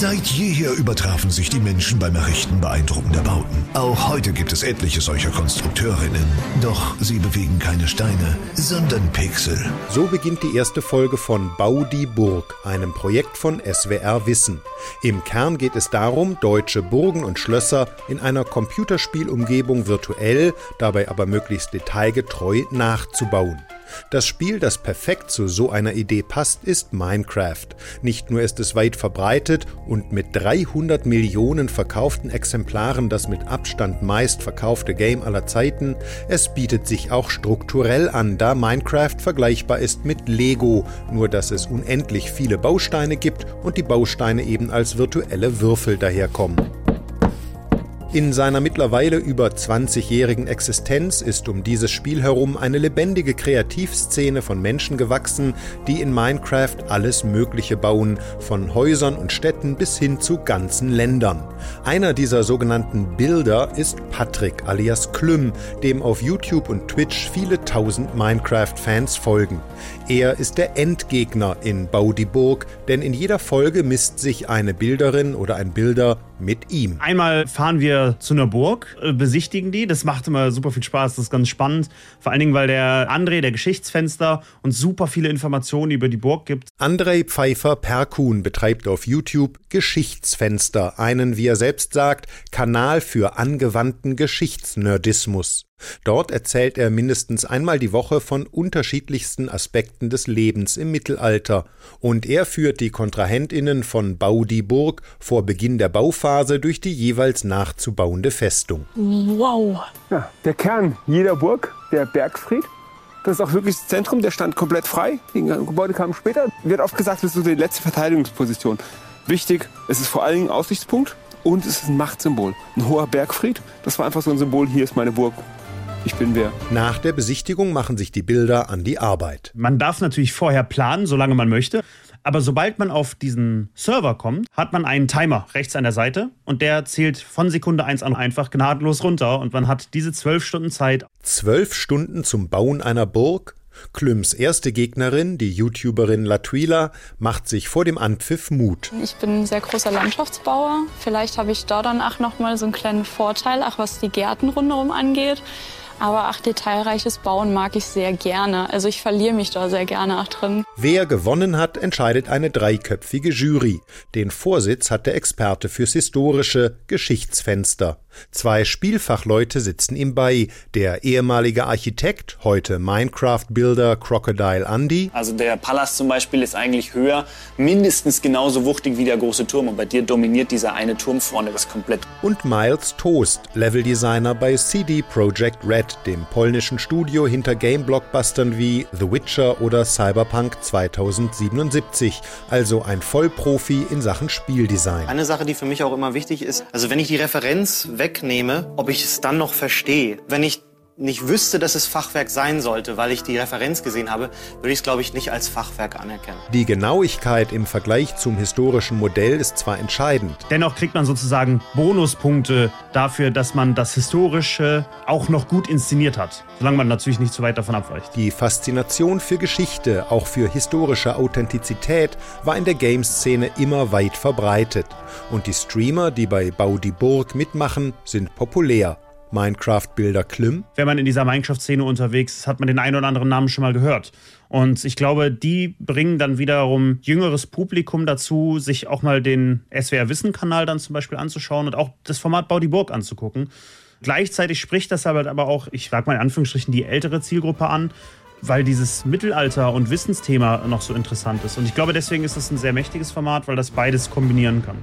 Seit jeher übertrafen sich die Menschen beim Errichten beeindruckender Bauten. Auch heute gibt es etliche solcher Konstrukteurinnen. Doch sie bewegen keine Steine, sondern Pixel. So beginnt die erste Folge von Bau die Burg, einem Projekt von SWR Wissen. Im Kern geht es darum, deutsche Burgen und Schlösser in einer Computerspielumgebung virtuell, dabei aber möglichst detailgetreu nachzubauen. Das Spiel, das perfekt zu so einer Idee passt, ist Minecraft. Nicht nur ist es weit verbreitet und mit 300 Millionen verkauften Exemplaren das mit Abstand meist verkaufte Game aller Zeiten, es bietet sich auch strukturell an, da Minecraft vergleichbar ist mit Lego, nur dass es unendlich viele Bausteine gibt und die Bausteine eben als virtuelle Würfel daherkommen. In seiner mittlerweile über 20-jährigen Existenz ist um dieses Spiel herum eine lebendige Kreativszene von Menschen gewachsen, die in Minecraft alles Mögliche bauen, von Häusern und Städten bis hin zu ganzen Ländern. Einer dieser sogenannten Bilder ist Patrick alias Klüm, dem auf YouTube und Twitch viele tausend Minecraft-Fans folgen. Er ist der Endgegner in Bau die Burg, denn in jeder Folge misst sich eine Bilderin oder ein Bilder mit ihm. Einmal fahren wir zu einer Burg, äh, besichtigen die. Das macht immer super viel Spaß, das ist ganz spannend. Vor allen Dingen, weil der André, der Geschichtsfenster, uns super viele Informationen über die Burg gibt. André Pfeiffer Perkun betreibt auf YouTube Geschichtsfenster, einen, wie er selbst sagt, Kanal für angewandten Geschichtsnerdismus. Dort erzählt er mindestens einmal die Woche von unterschiedlichsten Aspekten des Lebens im Mittelalter und er führt die Kontrahentinnen von Bau die Burg vor Beginn der Bauphase durch die jeweils nachzubauende Festung. Wow! Ja, der Kern jeder Burg, der Bergfried, das ist auch wirklich das Zentrum, der stand komplett frei. Die Gebäude kamen später. Wird oft gesagt, das ist so die letzte Verteidigungsposition. Wichtig, es ist vor allen Dingen Aussichtspunkt und es ist ein Machtsymbol. Ein hoher Bergfried, das war einfach so ein Symbol, hier ist meine Burg ich bin wer. Nach der Besichtigung machen sich die Bilder an die Arbeit. Man darf natürlich vorher planen, solange man möchte. Aber sobald man auf diesen Server kommt, hat man einen Timer rechts an der Seite und der zählt von Sekunde 1 an einfach gnadenlos runter und man hat diese zwölf Stunden Zeit. Zwölf Stunden zum Bauen einer Burg? Klüms erste Gegnerin, die YouTuberin Latwila, macht sich vor dem Anpfiff Mut. Ich bin ein sehr großer Landschaftsbauer. Vielleicht habe ich da dann auch noch mal so einen kleinen Vorteil, auch was die Gärten rundherum angeht. Aber ach, detailreiches Bauen mag ich sehr gerne. Also ich verliere mich da sehr gerne auch drin. Wer gewonnen hat, entscheidet eine dreiköpfige Jury. Den Vorsitz hat der Experte fürs historische Geschichtsfenster. Zwei Spielfachleute sitzen ihm bei. Der ehemalige Architekt, heute Minecraft-Builder Crocodile Andy. Also der Palast zum Beispiel ist eigentlich höher, mindestens genauso wuchtig wie der große Turm. Und bei dir dominiert dieser eine Turm vorne das komplett. Und Miles Toast, Leveldesigner bei CD Projekt Red, dem polnischen Studio hinter Game-Blockbustern wie The Witcher oder Cyberpunk 2077. Also ein Vollprofi in Sachen Spieldesign. Eine Sache, die für mich auch immer wichtig ist, also wenn ich die Referenz wegnehme, ob ich es dann noch verstehe. Wenn ich nicht wüsste, dass es Fachwerk sein sollte, weil ich die Referenz gesehen habe, würde ich es, glaube ich, nicht als Fachwerk anerkennen. Die Genauigkeit im Vergleich zum historischen Modell ist zwar entscheidend. Dennoch kriegt man sozusagen Bonuspunkte dafür, dass man das Historische auch noch gut inszeniert hat, solange man natürlich nicht zu weit davon abweicht. Die Faszination für Geschichte, auch für historische Authentizität, war in der Games-Szene immer weit verbreitet. Und die Streamer, die bei Bau die Burg mitmachen, sind populär. Minecraft-Bilder Klim. Wenn man in dieser Minecraft-Szene unterwegs ist, hat man den einen oder anderen Namen schon mal gehört. Und ich glaube, die bringen dann wiederum jüngeres Publikum dazu, sich auch mal den SWR-Wissen-Kanal dann zum Beispiel anzuschauen und auch das Format Bau die Burg anzugucken. Gleichzeitig spricht das aber auch, ich sag mal in Anführungsstrichen, die ältere Zielgruppe an, weil dieses Mittelalter- und Wissensthema noch so interessant ist. Und ich glaube, deswegen ist das ein sehr mächtiges Format, weil das beides kombinieren kann.